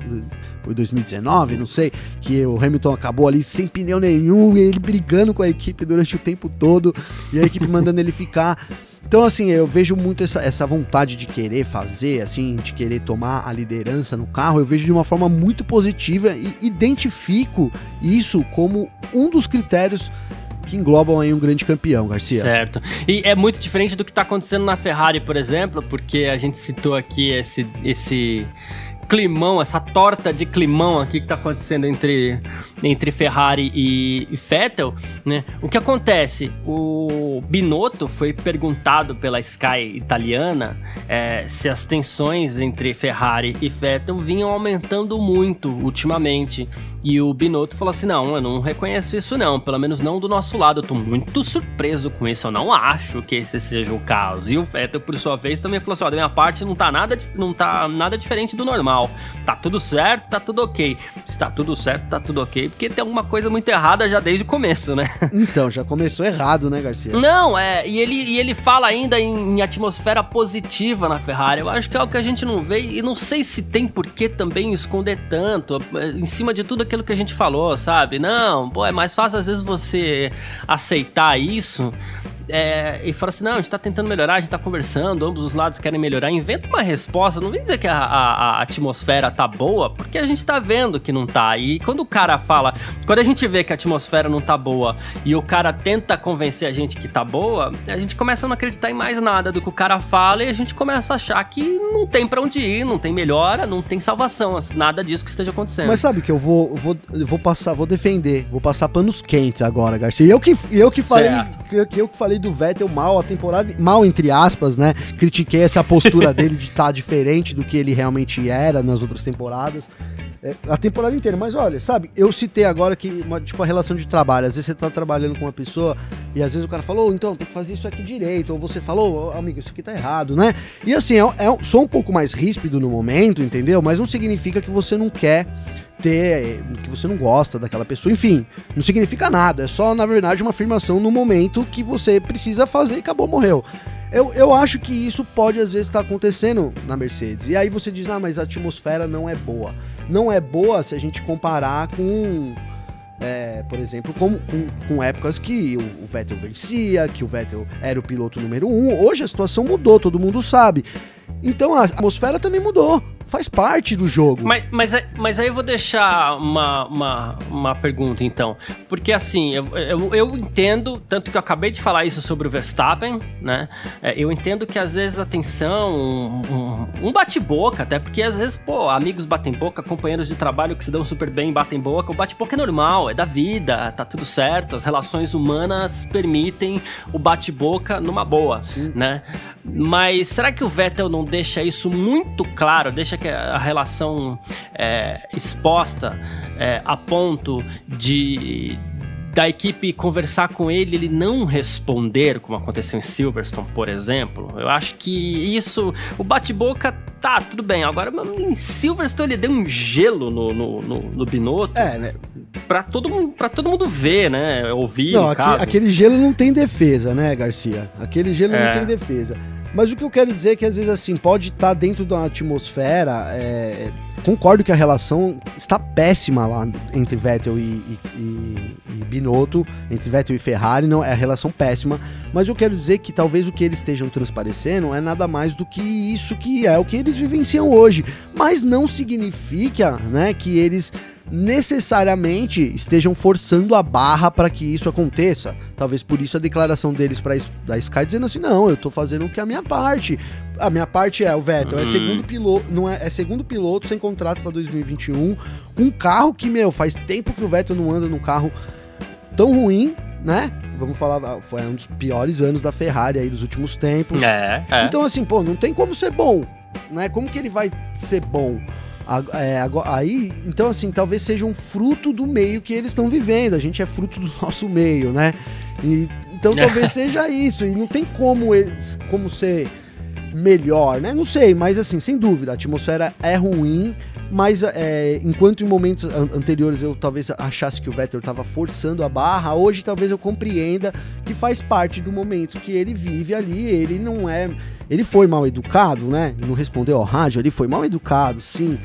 Speaker 2: Foi 2019, não sei, que o Hamilton acabou ali sem pneu nenhum, e ele brigando com a equipe durante o tempo todo, e a equipe mandando ele ficar. Então, assim, eu vejo muito essa, essa vontade de querer fazer, assim, de querer tomar a liderança no carro, eu vejo de uma forma muito positiva e identifico isso como um dos critérios que englobam aí um grande campeão, Garcia.
Speaker 1: Certo. E é muito diferente do que está acontecendo na Ferrari, por exemplo, porque a gente citou aqui esse, esse climão, essa torta de climão aqui que tá acontecendo entre, entre Ferrari e, e Vettel, né? O que acontece? O Binotto foi perguntado pela Sky italiana é, se as tensões entre Ferrari e Vettel vinham aumentando muito ultimamente. E o Binotto falou assim: não, eu não reconheço isso, não. Pelo menos não do nosso lado. Eu tô muito surpreso com isso. Eu não acho que esse seja o caso. E o Vettel, por sua vez, também falou assim: ó, da minha parte não tá nada, não tá nada diferente do normal. Tá tudo certo, tá tudo ok. Se tá tudo certo, tá tudo ok, porque tem alguma coisa muito errada já desde o começo, né? *laughs*
Speaker 2: Então, já começou errado, né, Garcia?
Speaker 1: Não, é, e ele, e ele fala ainda em, em atmosfera positiva na Ferrari. Eu acho que é o que a gente não vê e não sei se tem por que também esconder tanto, em cima de tudo aquilo que a gente falou, sabe? Não, pô, é mais fácil às vezes você aceitar isso é, e fala assim: não, a gente tá tentando melhorar, a gente tá conversando, ambos os lados querem melhorar. Inventa uma resposta, não vem dizer que a, a, a, atmosfera tá boa, porque a gente tá vendo que não tá. E quando o cara fala, quando a gente vê que a atmosfera não tá boa e o cara tenta convencer a gente que tá boa, a gente começa a não acreditar em mais nada do que o cara fala e a gente começa a achar que não tem pra onde ir, não tem melhora, não tem salvação, nada disso que esteja acontecendo.
Speaker 2: Mas sabe que eu vou, vou, vou passar, vou defender, vou passar panos quentes agora, Garcia. Eu que, eu que falei, eu, eu que falei do Vettel mal a temporada, mal entre aspas, né? Critiquei essa postura *laughs* dele de estar tá diferente do que ele realmente era nas outras temporadas. é, a temporada inteira. Mas olha, sabe, eu citei agora que, uma, tipo, a relação de trabalho. Às vezes você tá trabalhando com uma pessoa e às vezes o cara falou, oh, então tem que fazer isso aqui direito. Ou você falou, oh, amigo, isso aqui tá errado, né? E assim, é, é, sou um pouco mais ríspido no momento, entendeu? Mas não significa que você não quer ter, que você não gosta daquela pessoa, enfim, não significa nada, é só, na verdade, uma afirmação no momento que você precisa fazer e acabou, morreu. Eu, eu acho que isso pode às vezes estar tá acontecendo na Mercedes. E aí você diz, ah, mas a atmosfera não é boa. Não é boa se a gente comparar com, é, por exemplo, com, com, com, épocas que o, o, Vettel vencia, que o Vettel era o piloto número um. Hoje a situação mudou, todo mundo sabe. Então a atmosfera também mudou faz parte do jogo.
Speaker 1: Mas, mas, mas aí eu vou deixar uma, uma, uma pergunta, então. Porque assim, eu, eu, eu, entendo, tanto que eu acabei de falar isso sobre o Verstappen, né? É, eu entendo que às vezes a tensão, um, um, um bate-boca, até porque às vezes, pô, amigos batem boca, companheiros de trabalho que se dão super bem batem boca. O bate-boca é normal, é da vida, tá tudo certo. As relações humanas permitem o bate-boca numa boa, Sim. né? Mas será que o Vettel não deixa isso muito claro? Deixa que a relação é, exposta é, a ponto de da equipe conversar com ele, ele não responder, como aconteceu em Silverstone, por exemplo. Eu acho que isso, o bate-boca tá, tudo bem. Agora, em Silverstone, ele deu um gelo no, no, no, no Binotto. É, né? Pra todo, mundo, pra todo mundo ver, né? Ouvir,
Speaker 2: não, aqui, aquele gelo não tem defesa, né, Garcia? Aquele gelo é. não tem defesa. Mas o que eu quero dizer é que às vezes assim, pode estar tá dentro da atmosfera. É, concordo que a relação está péssima lá entre Vettel e, e, e, Binotto, entre Vettel e Ferrari, não é a relação péssima. Mas eu quero dizer que talvez o que eles estejam transparecendo é nada mais do que isso que é o que eles vivenciam hoje. Mas não significa né, que eles necessariamente estejam forçando a barra para que isso aconteça. Talvez por isso a declaração deles para da Sky dizendo assim: "Não, eu tô fazendo o que é a minha parte. A minha parte é o Vettel, é hum. é segundo piloto, não é, é segundo piloto sem contrato para 2021, um carro que meu, faz tempo que o Vettel não anda num carro tão ruim, né? Vamos falar, foi um dos piores anos da Ferrari aí dos últimos tempos. É, é. Então assim, pô, não tem como ser bom, né? Como que ele vai ser bom? É, aí, então assim, talvez seja um fruto do meio que eles estão vivendo. A gente é fruto do *laughs* nosso meio, né? E, então *laughs* talvez seja isso. E não tem como eles, como ser melhor, né? Não sei, mas assim, sem dúvida, a atmosfera é ruim. Mas é, enquanto em momentos anteriores eu talvez achasse que o Vettel estava forçando a barra, hoje talvez eu compreenda que faz parte do momento que ele vive ali. Ele não é ele foi mal educado, né? Não respondeu ao rádio, ele foi mal educado, sim.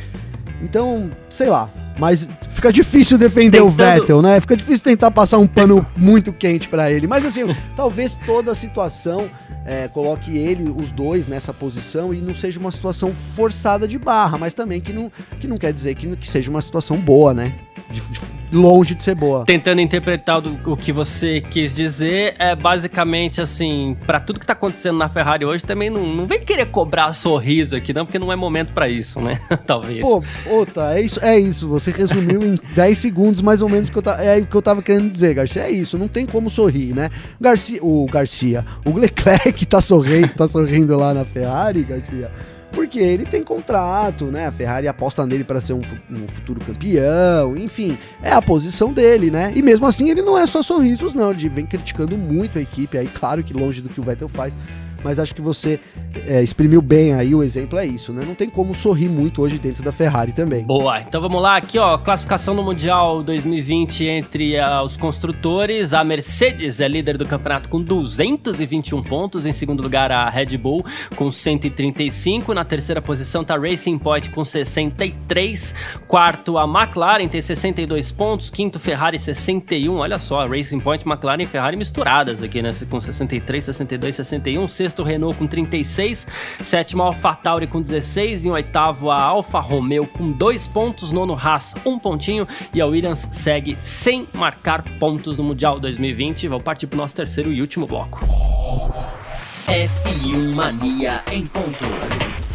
Speaker 2: Então, sei lá. Mas fica difícil defender Tentando... o Vettel, né? Fica difícil tentar passar um pano muito quente para ele. Mas assim, talvez toda a situação é, coloque ele, os dois, nessa posição e não seja uma situação forçada de barra, mas também que não, que não quer dizer que, que seja uma situação boa, né? De, de, longe de ser boa.
Speaker 1: Tentando interpretar do, o que você quis dizer, é basicamente assim, para tudo que tá acontecendo na Ferrari hoje, também não, não vem querer cobrar sorriso aqui, não, porque não é momento para isso, né? *laughs* Talvez.
Speaker 2: Pô, outra, é isso, é isso. Você resumiu em *laughs* 10 segundos mais ou menos o que eu, ta, é o que eu tava querendo dizer, Garcia. É isso, não tem como sorrir, né? Garcia, o Garcia, o Leclerc tá sorrindo, tá sorrindo lá na Ferrari, Garcia porque ele tem contrato, né? A Ferrari aposta nele para ser um, um, futuro campeão, enfim, é a posição dele, né? E mesmo assim ele não é só sorrisos, não, ele vem criticando muito a equipe, aí claro que longe do que o Vettel faz, mas acho que você é, exprimiu bem aí o exemplo, é isso, né? Não tem como sorrir muito hoje dentro da Ferrari também.
Speaker 1: Boa, então vamos lá, aqui ó, classificação no Mundial 2020 entre uh, os construtores, a Mercedes é líder do campeonato com 221 pontos, em segundo lugar a Red Bull com 135, na terceira posição tá Racing Point com 63, quarto a McLaren tem 62 pontos, quinto Ferrari 61, olha só, Racing Point, McLaren e Ferrari misturadas aqui, né, com 63, 62, 61, sexto sexto Renault com 36, sétimo AlphaTauri com 16, em oitavo a Alfa Romeo com 2 pontos, nono Haas um pontinho e a Williams segue sem marcar pontos no Mundial 2020. Vou partir para o nosso terceiro e último bloco.
Speaker 3: F1 Mania em ponto.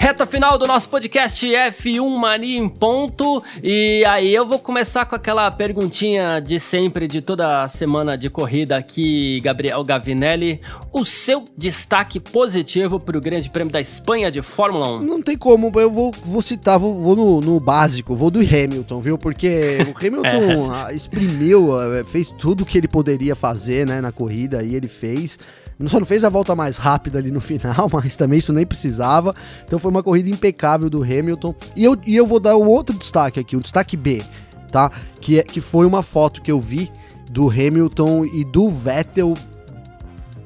Speaker 1: Reta final do nosso podcast F1 Mania em ponto. E aí eu vou começar com aquela perguntinha de sempre, de toda semana de corrida aqui, Gabriel Gavinelli. O seu destaque positivo para o Grande Prêmio da Espanha de Fórmula 1?
Speaker 2: Não tem como, eu vou, vou citar, vou, vou no, no, básico, vou do Hamilton, viu? Porque o *laughs* Hamilton é. exprimiu, fez tudo que ele poderia fazer né, na corrida e ele fez. Só não fez a volta mais rápida ali no *laughs* final, mas também isso nem precisava. Então foi uma corrida impecável do Hamilton. E eu, e eu vou dar um outro destaque aqui, um destaque B, tá? Que, é, que foi uma foto que eu vi do Hamilton e do Vettel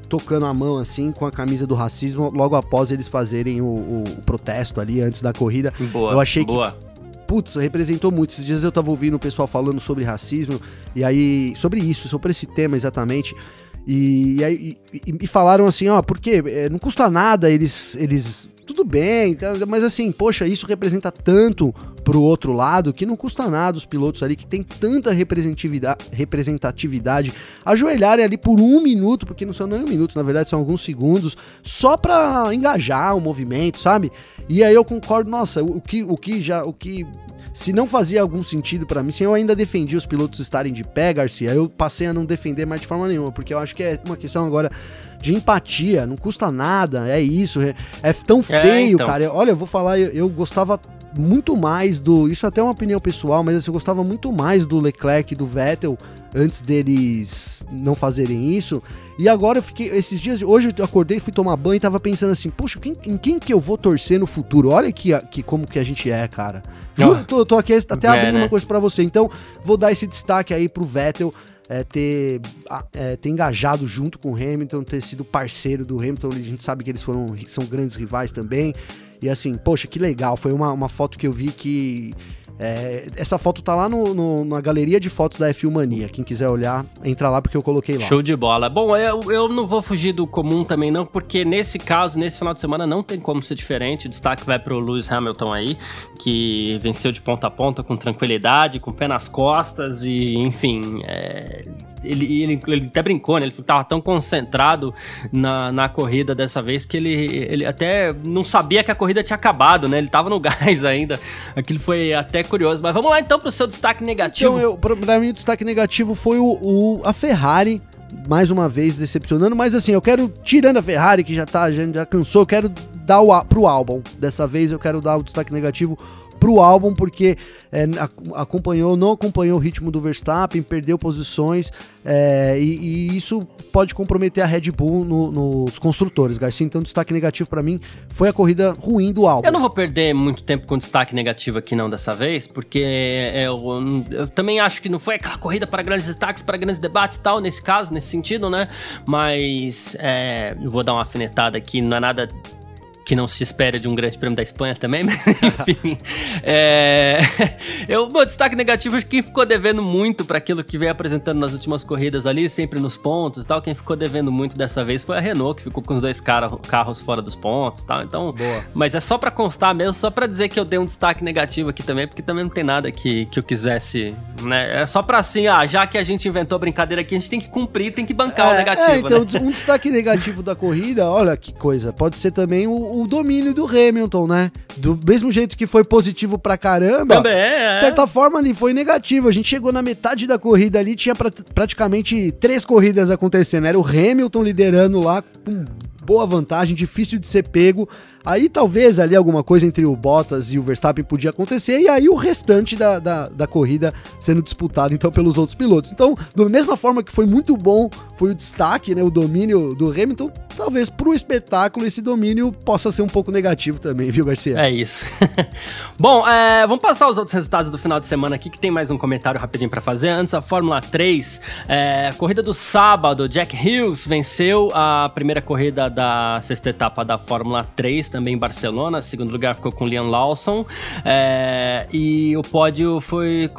Speaker 2: tocando a mão assim com a camisa do racismo logo após eles fazerem o, o, o protesto ali antes da corrida.
Speaker 1: Boa,
Speaker 2: eu achei
Speaker 1: boa.
Speaker 2: que putz, representou muito. Esses dias eu tava ouvindo o pessoal falando sobre racismo e aí sobre isso, sobre esse tema exatamente. E, e, e, e falaram assim, ó, porque é, não custa nada eles, eles tudo bem, tá, mas assim, poxa, isso representa tanto pro outro lado que não custa nada os pilotos ali que tem tanta representatividade, representatividade ajoelharem ali por um minuto, porque não são nem um minuto, na verdade são alguns segundos, só pra engajar o movimento, sabe? E aí eu concordo, nossa, o que, o que já, o que se não fazia algum sentido para mim, se eu ainda defendia os pilotos estarem de pé, Garcia, eu passei a não defender mais de forma nenhuma, porque eu acho que é uma questão agora de empatia, não custa nada, é isso, é, é tão é, feio, é, então. cara. Olha, eu vou falar, eu, eu, gostava muito mais do. Isso até é uma opinião pessoal, mas assim, eu gostava muito mais do Leclerc e do Vettel antes deles não fazerem isso. E agora eu fiquei, esses dias, hoje eu acordei, fui tomar banho e tava pensando assim, poxa, quem, em quem que eu vou torcer no futuro? Olha que, que como que a gente é, cara. Eu tô, tô aqui até é, abrindo né? uma coisa para você, então vou dar esse destaque aí pro Vettel. É, ter, é, ter engajado junto com o Hamilton, ter sido parceiro do Hamilton, a gente sabe que eles foram são grandes rivais também. E assim, poxa, que legal. Foi uma, uma foto que eu vi que é, essa foto tá lá no, no, na galeria de fotos da F1 Mania. Quem quiser olhar, entra lá porque eu coloquei lá.
Speaker 1: Show de bola. Bom, eu, eu não vou fugir do comum também não, porque nesse caso, nesse final de semana, não tem como ser diferente. O destaque vai pro Lewis Hamilton aí, que venceu de ponta a ponta com tranquilidade, com o pé nas costas e, enfim, é, ele, ele, ele, até brincou, né? Ele tava tão concentrado na, na corrida dessa vez que ele, ele até não sabia que a corrida tinha acabado, né? Ele tava no *laughs* gás ainda. Aquilo foi até curioso. Mas vamos lá então pro seu destaque negativo.
Speaker 2: Então, eu, pra mim, o destaque negativo foi o, o, a Ferrari. Mais uma vez decepcionando, mas assim, eu quero, tirando a Ferrari, que já tá, já, já cansou, eu quero dar o, pro álbum. Dessa vez eu quero dar o destaque negativo pro álbum, porque é, acompanhou, não acompanhou o ritmo do Verstappen, perdeu posições, é, e, e, isso pode comprometer a Red Bull no, nos construtores, Garcia. Então, destaque negativo para mim foi a corrida ruim do álbum.
Speaker 1: Eu não vou perder muito tempo com destaque negativo aqui, não, dessa vez, porque eu, eu também acho que não foi aquela corrida para grandes destaques, para grandes debates e tal, nesse caso, nesse sentido, né? Mas é, vou dar uma afinetada aqui, não é nada que não se espera de um grande prêmio da Espanha também, *laughs* mas enfim. é, *laughs* eu, meu destaque negativo é quem ficou devendo muito para aquilo que veio apresentando nas últimas corridas ali, sempre nos pontos e tal. Quem ficou devendo muito dessa vez foi a Renault, que ficou com os dois carros, carros fora dos pontos e tal. Então, Boa. mas é só para constar mesmo, só para dizer que eu dei um destaque negativo aqui também, porque também não tem nada que, que eu quisesse, né? É só para assim, ah, já que a gente inventou a brincadeira aqui, a gente tem que cumprir, tem que bancar é, o negativo, é,
Speaker 2: então,
Speaker 1: né?
Speaker 2: um destaque negativo da corrida, olha que coisa, pode ser também o o domínio do Hamilton, né? Do mesmo jeito que foi positivo pra caramba,
Speaker 1: Também, é.
Speaker 2: de certa forma ali foi negativo. A gente chegou na metade da corrida ali, tinha pra, praticamente três corridas acontecendo. Era o Hamilton liderando lá com boa vantagem, difícil de ser pego. Aí talvez ali alguma coisa entre o Bottas e o Verstappen podia acontecer, e aí o restante da, da, da, corrida sendo disputado então pelos outros pilotos. Então, da mesma forma que foi muito bom, foi o destaque, né, o domínio do Hamilton, talvez pro espetáculo esse domínio possa ser um pouco negativo também, viu, Garcia?
Speaker 1: É isso. *laughs* bom, é, vamos passar os outros resultados do final de semana aqui, que tem mais um comentário rapidinho para fazer. Antes, a Fórmula 3, é, corrida do sábado, Jack Hughes venceu a primeira corrida da sexta etapa da Fórmula 3, também em Barcelona. Segundo lugar ficou com Liam Lawson. É, e o pódio foi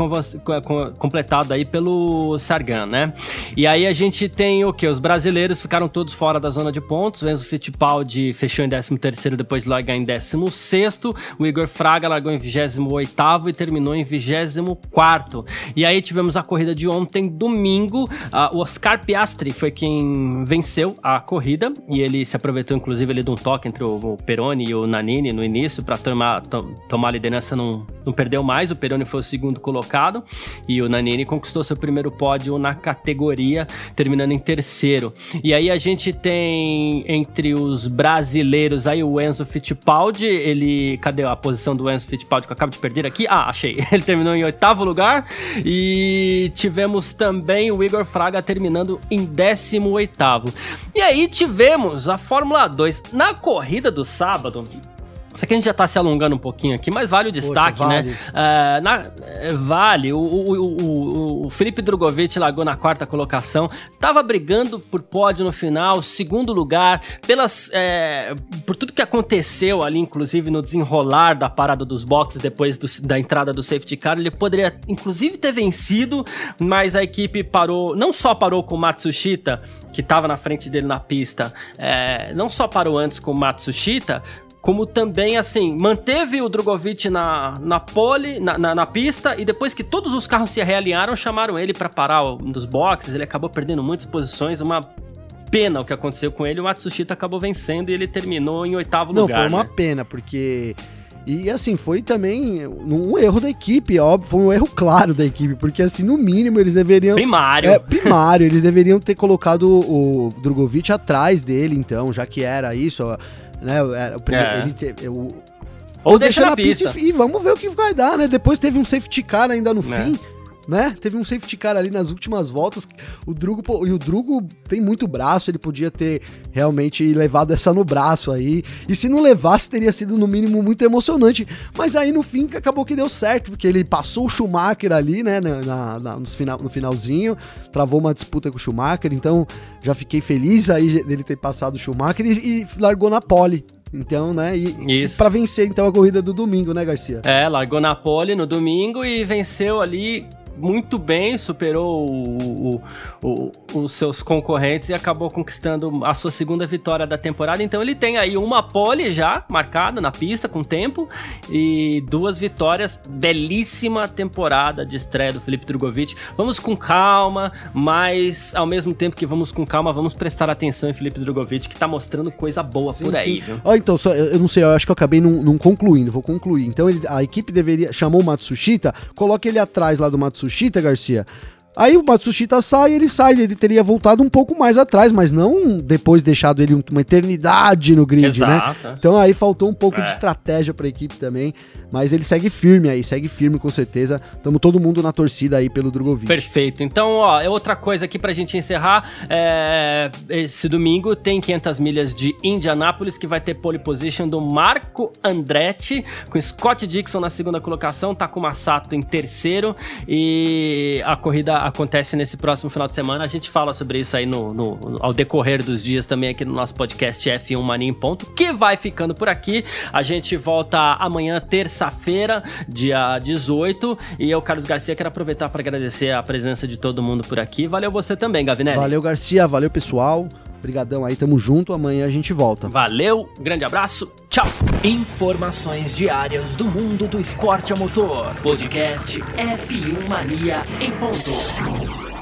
Speaker 1: completado aí pelo Sargan, né? E aí a gente tem o que? Os brasileiros ficaram todos fora da zona de pontos. O Enzo Fittipaldi fechou em 13º depois de largar em 16º. O Igor Fraga largou em 28º e terminou em 24º. E aí tivemos a corrida de ontem, domingo. O Oscar Piastri foi quem venceu a corrida e ele se aproveitou inclusive ele de um toque entre o, o e o Nanini no início para tomar, to, tomar a liderança não, não perdeu mais. O Peroni foi o segundo colocado e o Nanini conquistou seu primeiro pódio na categoria, terminando em terceiro. E aí a gente tem entre os brasileiros aí o Enzo Fittipaldi, ele. Cadê a posição do Enzo Fittipaldi que eu acabo de perder aqui? Ah, achei. *laughs* Ele terminou em oitavo lugar e tivemos também o Igor Fraga terminando em décimo oitavo. E aí tivemos a Fórmula 2 na corrida do sábado. sabato Isso aqui a gente já tá se alongando um pouquinho aqui, mas vale o destaque, Poxa, vale. né? Uh, na, é, vale. O, o, o, o, Felipe Drogovic largou na quarta colocação, tava brigando por pódio no final, segundo lugar, pelas, é, por tudo que aconteceu ali, inclusive no desenrolar da parada dos boxes depois do, da entrada do safety car, ele poderia inclusive ter vencido, mas a equipe parou, não só parou com o Matsushita, que estava na frente dele na pista, é, não só parou antes com o Matsushita, como também, assim, manteve o Drogovic na, na pole, na, na, na, pista, e depois que todos os carros se realinharam, chamaram ele para parar um dos boxes, ele acabou perdendo muitas posições, uma pena o que aconteceu com ele, o Matsushita acabou vencendo e ele terminou em oitavo
Speaker 2: Não,
Speaker 1: lugar.
Speaker 2: Não, foi uma
Speaker 1: né?
Speaker 2: pena, porque... E assim, foi também um erro da equipe, óbvio, foi um erro claro da equipe, porque assim, no mínimo eles deveriam.
Speaker 1: Primário.
Speaker 2: É, primário, eles deveriam ter colocado o Drogovic atrás dele, então, já que era isso. Né? O primeiro, é. ele te, o, ou,
Speaker 1: ou deixa, deixa na, na pista.
Speaker 2: pista e, e, vamos ver o que vai dar, né? Depois teve um safety car ainda no é. fim né? Teve um safety car ali nas últimas voltas. O Drugo, e o Drugo tem muito braço, ele podia ter realmente levado essa no braço aí. E se não levasse, teria sido no mínimo muito emocionante. Mas aí no fim acabou que deu certo, porque ele passou o Schumacher ali, né? Na, na, no, final, no finalzinho, travou uma disputa com o Schumacher. Então já fiquei feliz aí dele ter passado o Schumacher e, e largou na pole. Então, né? E, Isso. para vencer então a corrida do domingo, né, Garcia?
Speaker 1: É, largou na pole no domingo e venceu ali muito bem, superou o, o, o, os seus concorrentes e acabou conquistando a sua segunda vitória da temporada. Então ele tem aí uma pole já marcada na pista com tempo e duas vitórias. Belíssima temporada de estreia do Felipe Drogovic. Vamos com calma, mas ao mesmo tempo que vamos com calma, vamos prestar atenção em Felipe Drogovic, que tá mostrando coisa boa sim, por aí.
Speaker 2: Oh, então, só, eu não sei, eu acho que eu acabei não, concluindo, vou concluir. Então ele, a equipe deveria. Chamou o Matsushita, coloque ele atrás lá do Matsushita Matsushita, Garcia. Aí o Matsushita sai, ele sai, ele teria voltado um pouco mais atrás, mas não depois deixado ele uma eternidade no grid, né? Exato. né? Então aí faltou um pouco é. de estratégia para a equipe também, mas ele segue firme aí, segue firme com certeza. Tamo todo mundo na torcida aí pelo Drogovic.
Speaker 1: Perfeito. Então, ó, é outra coisa aqui pra gente encerrar, é... esse domingo tem 500 milhas de Indianápolis que vai ter pole position do Marco Andretti com Scott Dixon na segunda colocação, Takuma Sato em terceiro e a corrida acontece nesse próximo final de semana. A gente fala sobre isso aí no, no, ao decorrer dos dias também aqui no nosso podcast F1 Mania em Ponto, que vai ficando por aqui. A gente volta amanhã, terça-feira, dia 18. E eu, Carlos Garcia, quero aproveitar para agradecer a presença de todo mundo por aqui. Valeu você também, Gavinelli.
Speaker 2: Valeu, Garcia. Valeu, pessoal. Obrigadão aí, tamo junto. Amanhã a gente volta.
Speaker 1: Valeu, grande abraço, tchau.
Speaker 3: Informações diárias do mundo do esporte a motor. Podcast F1 Mania em ponto.